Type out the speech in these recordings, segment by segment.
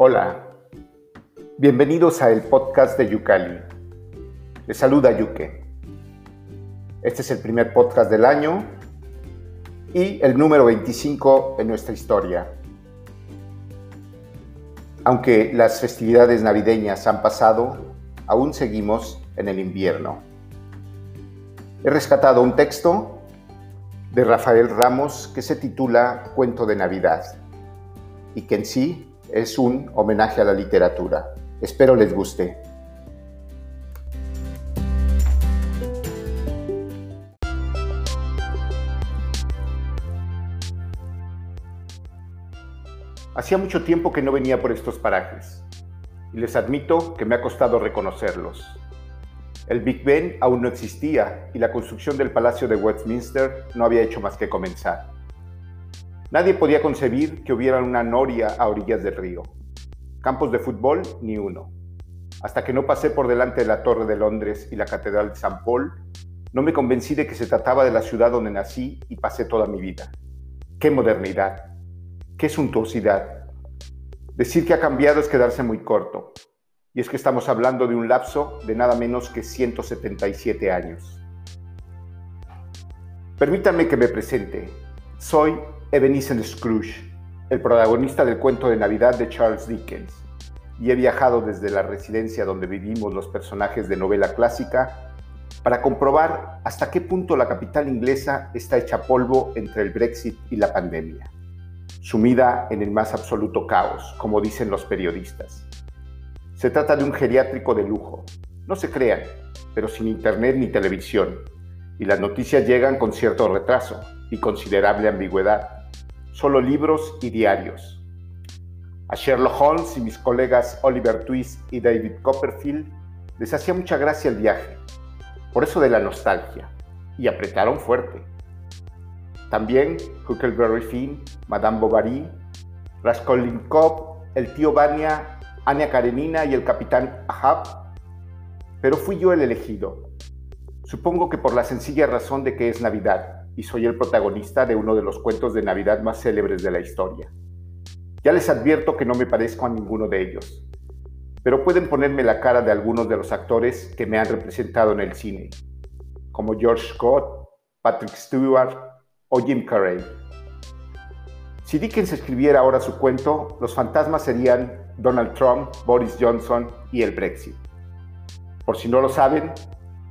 Hola, bienvenidos a el podcast de Yucali. Les saluda Yuke. Este es el primer podcast del año y el número 25 en nuestra historia. Aunque las festividades navideñas han pasado, aún seguimos en el invierno. He rescatado un texto de Rafael Ramos que se titula Cuento de Navidad y que en sí es un homenaje a la literatura. Espero les guste. Hacía mucho tiempo que no venía por estos parajes y les admito que me ha costado reconocerlos. El Big Ben aún no existía y la construcción del Palacio de Westminster no había hecho más que comenzar. Nadie podía concebir que hubiera una noria a orillas del río. Campos de fútbol, ni uno. Hasta que no pasé por delante de la Torre de Londres y la Catedral de San Paul, no me convencí de que se trataba de la ciudad donde nací y pasé toda mi vida. ¡Qué modernidad! ¡Qué suntuosidad! Decir que ha cambiado es quedarse muy corto. Y es que estamos hablando de un lapso de nada menos que 177 años. Permítanme que me presente. Soy Ebenezer Scrooge, el protagonista del cuento de Navidad de Charles Dickens, y he viajado desde la residencia donde vivimos los personajes de novela clásica para comprobar hasta qué punto la capital inglesa está hecha polvo entre el Brexit y la pandemia, sumida en el más absoluto caos, como dicen los periodistas. Se trata de un geriátrico de lujo, no se crean, pero sin internet ni televisión, y las noticias llegan con cierto retraso y considerable ambigüedad solo libros y diarios. A Sherlock Holmes y mis colegas Oliver Twist y David Copperfield les hacía mucha gracia el viaje, por eso de la nostalgia, y apretaron fuerte. También Huckleberry Finn, Madame Bovary, Raskolnikov, el tío Vania, Anya Karenina y el capitán Ahab. Pero fui yo el elegido. Supongo que por la sencilla razón de que es Navidad y soy el protagonista de uno de los cuentos de Navidad más célebres de la historia. Ya les advierto que no me parezco a ninguno de ellos, pero pueden ponerme la cara de algunos de los actores que me han representado en el cine, como George Scott, Patrick Stewart o Jim Carrey. Si Dickens escribiera ahora su cuento, los fantasmas serían Donald Trump, Boris Johnson y el Brexit. Por si no lo saben,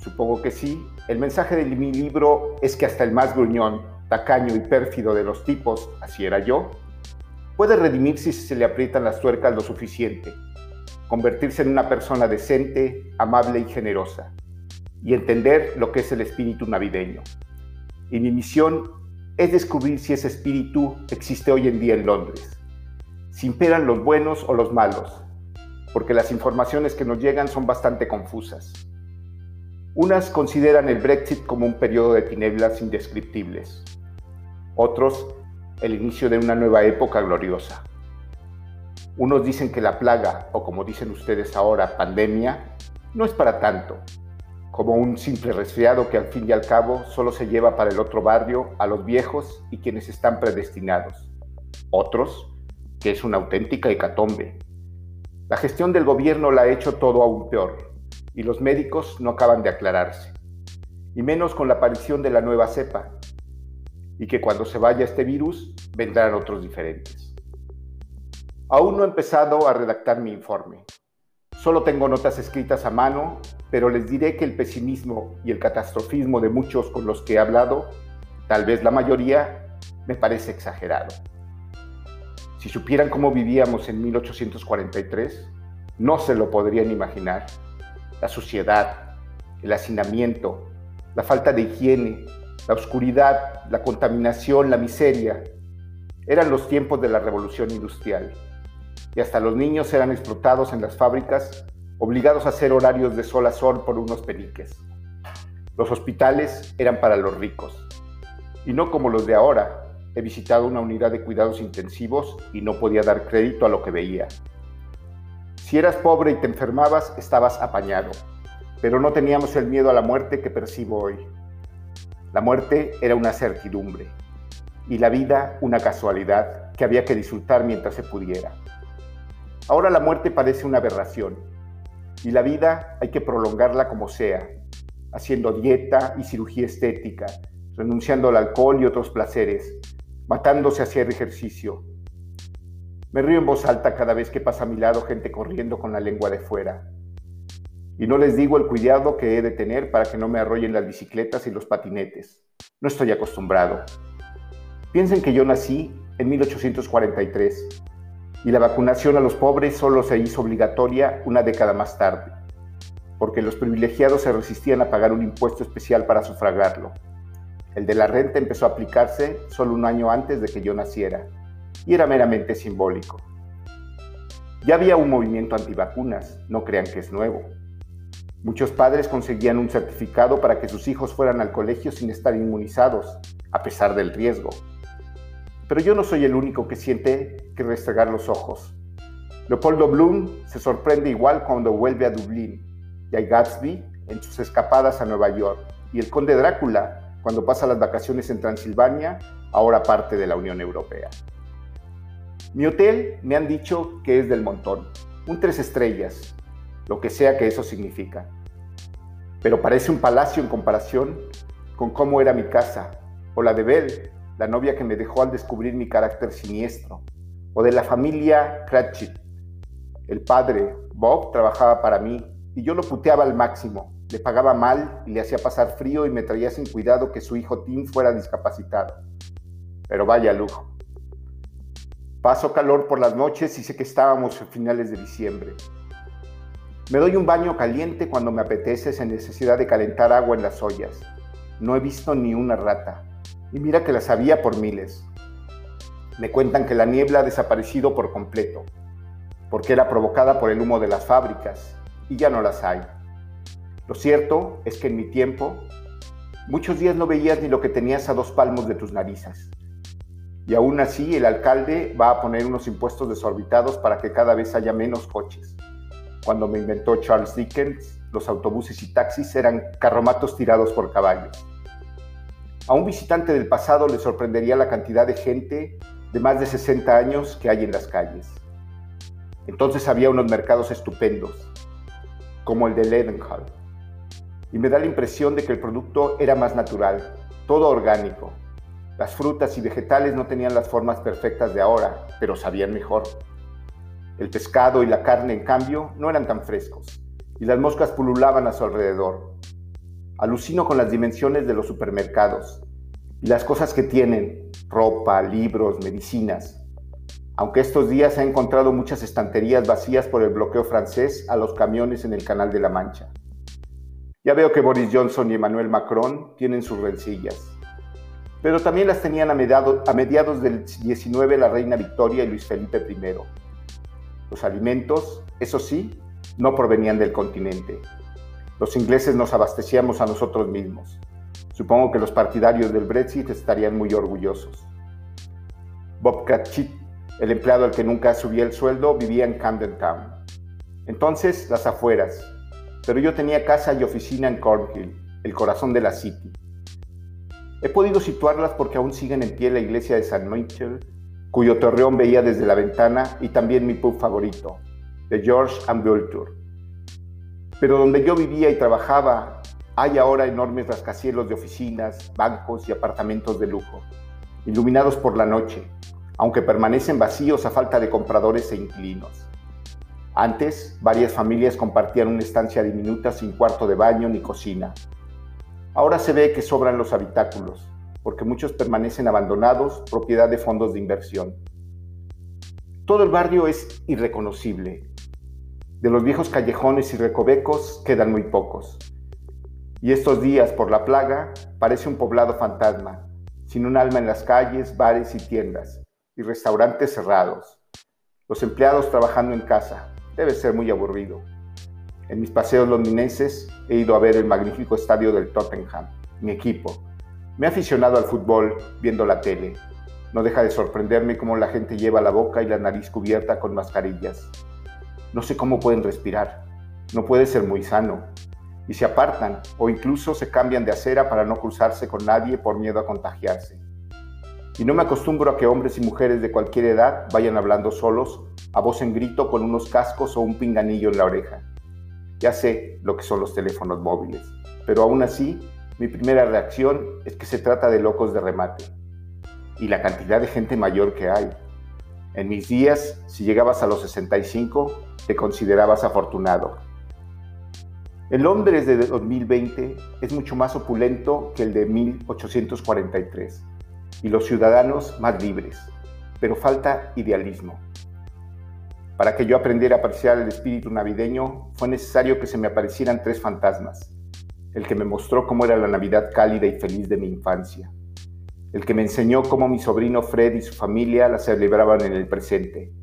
Supongo que sí. El mensaje de mi libro es que hasta el más gruñón, tacaño y pérfido de los tipos, así era yo, puede redimirse si se le aprietan las tuercas lo suficiente, convertirse en una persona decente, amable y generosa, y entender lo que es el espíritu navideño. Y mi misión es descubrir si ese espíritu existe hoy en día en Londres, si imperan los buenos o los malos, porque las informaciones que nos llegan son bastante confusas. Unas consideran el Brexit como un periodo de tinieblas indescriptibles. Otros, el inicio de una nueva época gloriosa. Unos dicen que la plaga, o como dicen ustedes ahora, pandemia, no es para tanto, como un simple resfriado que al fin y al cabo solo se lleva para el otro barrio a los viejos y quienes están predestinados. Otros, que es una auténtica hecatombe. La gestión del gobierno la ha hecho todo aún peor y los médicos no acaban de aclararse, y menos con la aparición de la nueva cepa, y que cuando se vaya este virus vendrán otros diferentes. Aún no he empezado a redactar mi informe. Solo tengo notas escritas a mano, pero les diré que el pesimismo y el catastrofismo de muchos con los que he hablado, tal vez la mayoría, me parece exagerado. Si supieran cómo vivíamos en 1843, no se lo podrían imaginar la suciedad, el hacinamiento, la falta de higiene, la oscuridad, la contaminación, la miseria. Eran los tiempos de la revolución industrial y hasta los niños eran explotados en las fábricas, obligados a hacer horarios de sol a sol por unos peniques. Los hospitales eran para los ricos y no como los de ahora. He visitado una unidad de cuidados intensivos y no podía dar crédito a lo que veía. Si eras pobre y te enfermabas, estabas apañado, pero no teníamos el miedo a la muerte que percibo hoy. La muerte era una certidumbre y la vida una casualidad que había que disfrutar mientras se pudiera. Ahora la muerte parece una aberración y la vida hay que prolongarla como sea, haciendo dieta y cirugía estética, renunciando al alcohol y otros placeres, matándose a hacer ejercicio. Me río en voz alta cada vez que pasa a mi lado gente corriendo con la lengua de fuera. Y no les digo el cuidado que he de tener para que no me arrollen las bicicletas y los patinetes. No estoy acostumbrado. Piensen que yo nací en 1843 y la vacunación a los pobres solo se hizo obligatoria una década más tarde, porque los privilegiados se resistían a pagar un impuesto especial para sufragarlo. El de la renta empezó a aplicarse solo un año antes de que yo naciera, y era meramente simbólico. Ya había un movimiento antivacunas, no crean que es nuevo. Muchos padres conseguían un certificado para que sus hijos fueran al colegio sin estar inmunizados, a pesar del riesgo. Pero yo no soy el único que siente que restregar los ojos. Leopoldo Bloom se sorprende igual cuando vuelve a Dublín, y hay Gatsby en sus escapadas a Nueva York, y el conde Drácula cuando pasa las vacaciones en Transilvania, ahora parte de la Unión Europea. Mi hotel me han dicho que es del montón, un tres estrellas, lo que sea que eso significa. Pero parece un palacio en comparación con cómo era mi casa, o la de Bell, la novia que me dejó al descubrir mi carácter siniestro, o de la familia Cratchit. El padre, Bob, trabajaba para mí y yo lo puteaba al máximo. Le pagaba mal y le hacía pasar frío y me traía sin cuidado que su hijo Tim fuera discapacitado. Pero vaya lujo. Paso calor por las noches y sé que estábamos a finales de diciembre. Me doy un baño caliente cuando me apetece sin necesidad de calentar agua en las ollas. No he visto ni una rata. Y mira que las había por miles. Me cuentan que la niebla ha desaparecido por completo, porque era provocada por el humo de las fábricas, y ya no las hay. Lo cierto es que en mi tiempo, muchos días no veías ni lo que tenías a dos palmos de tus narices. Y aún así el alcalde va a poner unos impuestos desorbitados para que cada vez haya menos coches. Cuando me inventó Charles Dickens, los autobuses y taxis eran carromatos tirados por caballos. A un visitante del pasado le sorprendería la cantidad de gente de más de 60 años que hay en las calles. Entonces había unos mercados estupendos, como el de Leadenhall, y me da la impresión de que el producto era más natural, todo orgánico. Las frutas y vegetales no tenían las formas perfectas de ahora, pero sabían mejor. El pescado y la carne, en cambio, no eran tan frescos, y las moscas pululaban a su alrededor. Alucino con las dimensiones de los supermercados y las cosas que tienen, ropa, libros, medicinas. Aunque estos días he encontrado muchas estanterías vacías por el bloqueo francés a los camiones en el Canal de la Mancha. Ya veo que Boris Johnson y Emmanuel Macron tienen sus rencillas. Pero también las tenían a mediados, del 19 la reina Victoria y Luis Felipe I. Los alimentos, eso sí, no provenían del continente, los ingleses nos abastecíamos a nosotros mismos. Supongo que los partidarios del Brexit estarían muy orgullosos. Bob Cratchit, el empleado al que nunca subía el sueldo, vivía en Camden Town. Entonces, las afueras. Pero yo tenía casa y oficina en Cornhill, el corazón de la City. He podido situarlas porque aún siguen en pie la iglesia de San Michael, cuyo torreón veía desde la ventana, y también mi pub favorito, de George and Vulture pero donde yo vivía y trabajaba, hay ahora enormes rascacielos de oficinas, bancos y apartamentos de lujo, iluminados por la noche, aunque permanecen vacíos a falta de compradores e inquilinos. Antes, varias familias compartían una estancia diminuta sin cuarto de baño ni cocina. Ahora se ve que sobran los habitáculos, porque muchos permanecen abandonados, propiedad de fondos de inversión. Todo el barrio es irreconocible, de los viejos callejones y recovecos quedan muy pocos. Y estos días, por la plaga, parece un poblado fantasma, sin un alma en las calles, bares y tiendas, y restaurantes cerrados. Los empleados trabajando en casa. Debe ser muy aburrido. En mis paseos londinenses he ido a ver el magnífico estadio del Tottenham, mi equipo. Me he aficionado al fútbol viendo la tele. No deja de sorprenderme cómo la gente lleva la boca y la nariz cubierta con mascarillas. No sé cómo pueden respirar. No puede ser muy sano. Y se apartan o incluso se cambian de acera para no cruzarse con nadie por miedo a contagiarse. Y no me acostumbro a que hombres y mujeres de cualquier edad vayan hablando solos, a voz en grito, con unos cascos o un pinganillo en la oreja. Ya sé lo que son los teléfonos móviles, pero aún así, mi primera reacción es que se trata de locos de remate. Y la cantidad de gente mayor que hay. En mis días, si llegabas a los 65, te considerabas afortunado. El Londres de 2020 es mucho más opulento que el de 1843 y los ciudadanos más libres, pero falta idealismo. Para que yo aprendiera a apreciar el espíritu navideño, fue necesario que se me aparecieran tres fantasmas. El que me mostró cómo era la Navidad cálida y feliz de mi infancia. El que me enseñó cómo mi sobrino Fred y su familia la celebraban en el presente.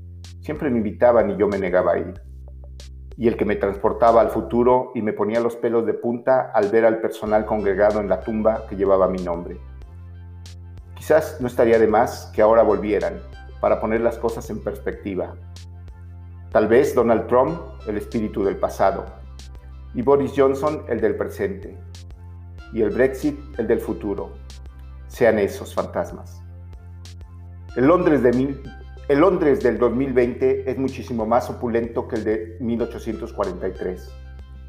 Siempre me invitaban y yo me negaba a ir. Y el que me transportaba al futuro y me ponía los pelos de punta al ver al personal congregado en la tumba que llevaba mi nombre. Quizás no estaría de más que ahora volvieran para poner las cosas en perspectiva. Tal vez Donald Trump, el espíritu del pasado, y Boris Johnson, el del presente, y el Brexit, el del futuro, sean esos fantasmas. El Londres, de el Londres del 2020 es muchísimo más opulento que el de 1843,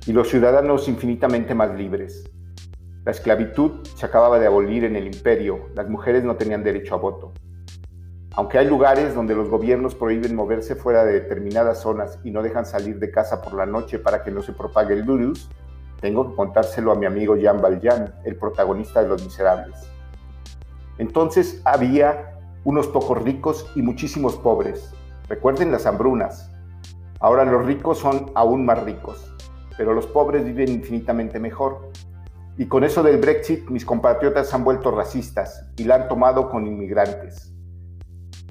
y los ciudadanos infinitamente más libres, la esclavitud se acababa de abolir en el imperio, las mujeres no tenían derecho a voto. Aunque hay lugares donde los gobiernos prohíben moverse fuera de determinadas zonas y no dejan salir de casa por la noche para que no se propague el virus, tengo que contárselo a mi amigo Jean Valjean, el protagonista de Los Miserables. Entonces había unos pocos ricos y muchísimos pobres. Recuerden las hambrunas. Ahora los ricos son aún más ricos, pero los pobres viven infinitamente mejor. Y con eso del Brexit, mis compatriotas han vuelto racistas y la han tomado con inmigrantes.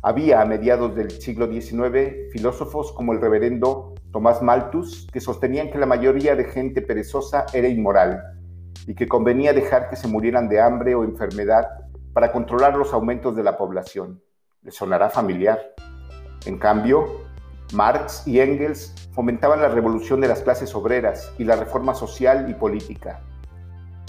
Había a mediados del siglo XIX filósofos como el reverendo Tomás Malthus que sostenían que la mayoría de gente perezosa era inmoral y que convenía dejar que se murieran de hambre o enfermedad para controlar los aumentos de la población. ¿Les sonará familiar? En cambio, Marx y Engels fomentaban la revolución de las clases obreras y la reforma social y política.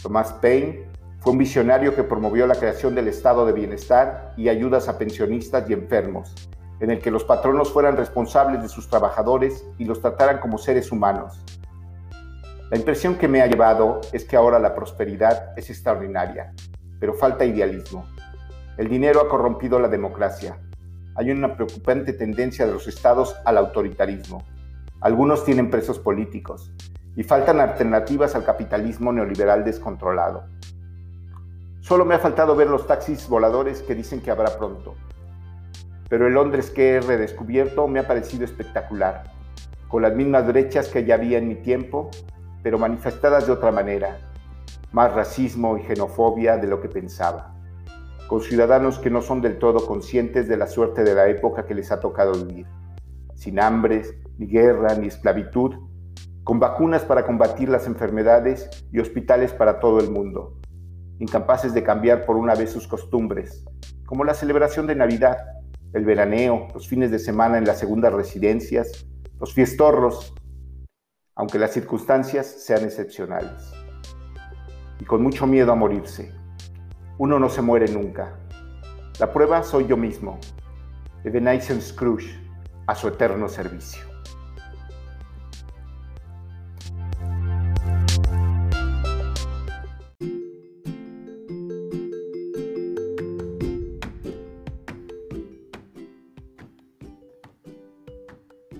Thomas Paine fue un visionario que promovió la creación del estado de bienestar y ayudas a pensionistas y enfermos, en el que los patronos fueran responsables de sus trabajadores y los trataran como seres humanos. La impresión que me ha llevado es que ahora la prosperidad es extraordinaria, pero falta idealismo. El dinero ha corrompido la democracia. Hay una preocupante tendencia de los estados al autoritarismo. Algunos tienen presos políticos, y faltan alternativas al capitalismo neoliberal descontrolado. Solo me ha faltado ver los taxis voladores que dicen que habrá pronto. Pero el Londres que he redescubierto me ha parecido espectacular, con las mismas brechas que ya había en mi tiempo, pero manifestadas de otra manera, más racismo y xenofobia de lo que pensaba, con ciudadanos que no son del todo conscientes de la suerte de la época que les ha tocado vivir, sin hambre, ni guerra, ni esclavitud, con vacunas para combatir las enfermedades y hospitales para todo el mundo, incapaces de cambiar por una vez sus costumbres, como la celebración de Navidad, el veraneo, los fines de semana en las segundas residencias, los fiestorros, aunque las circunstancias sean excepcionales. Y con mucho miedo a morirse. Uno no se muere nunca. La prueba soy yo mismo, Ebenezer Scrooge, a su eterno servicio.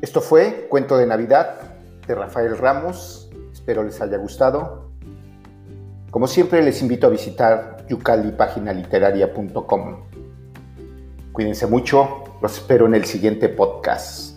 Esto fue Cuento de Navidad de Rafael Ramos. Espero les haya gustado. Como siempre les invito a visitar yucalipaginaliteraria.com. Cuídense mucho, los espero en el siguiente podcast.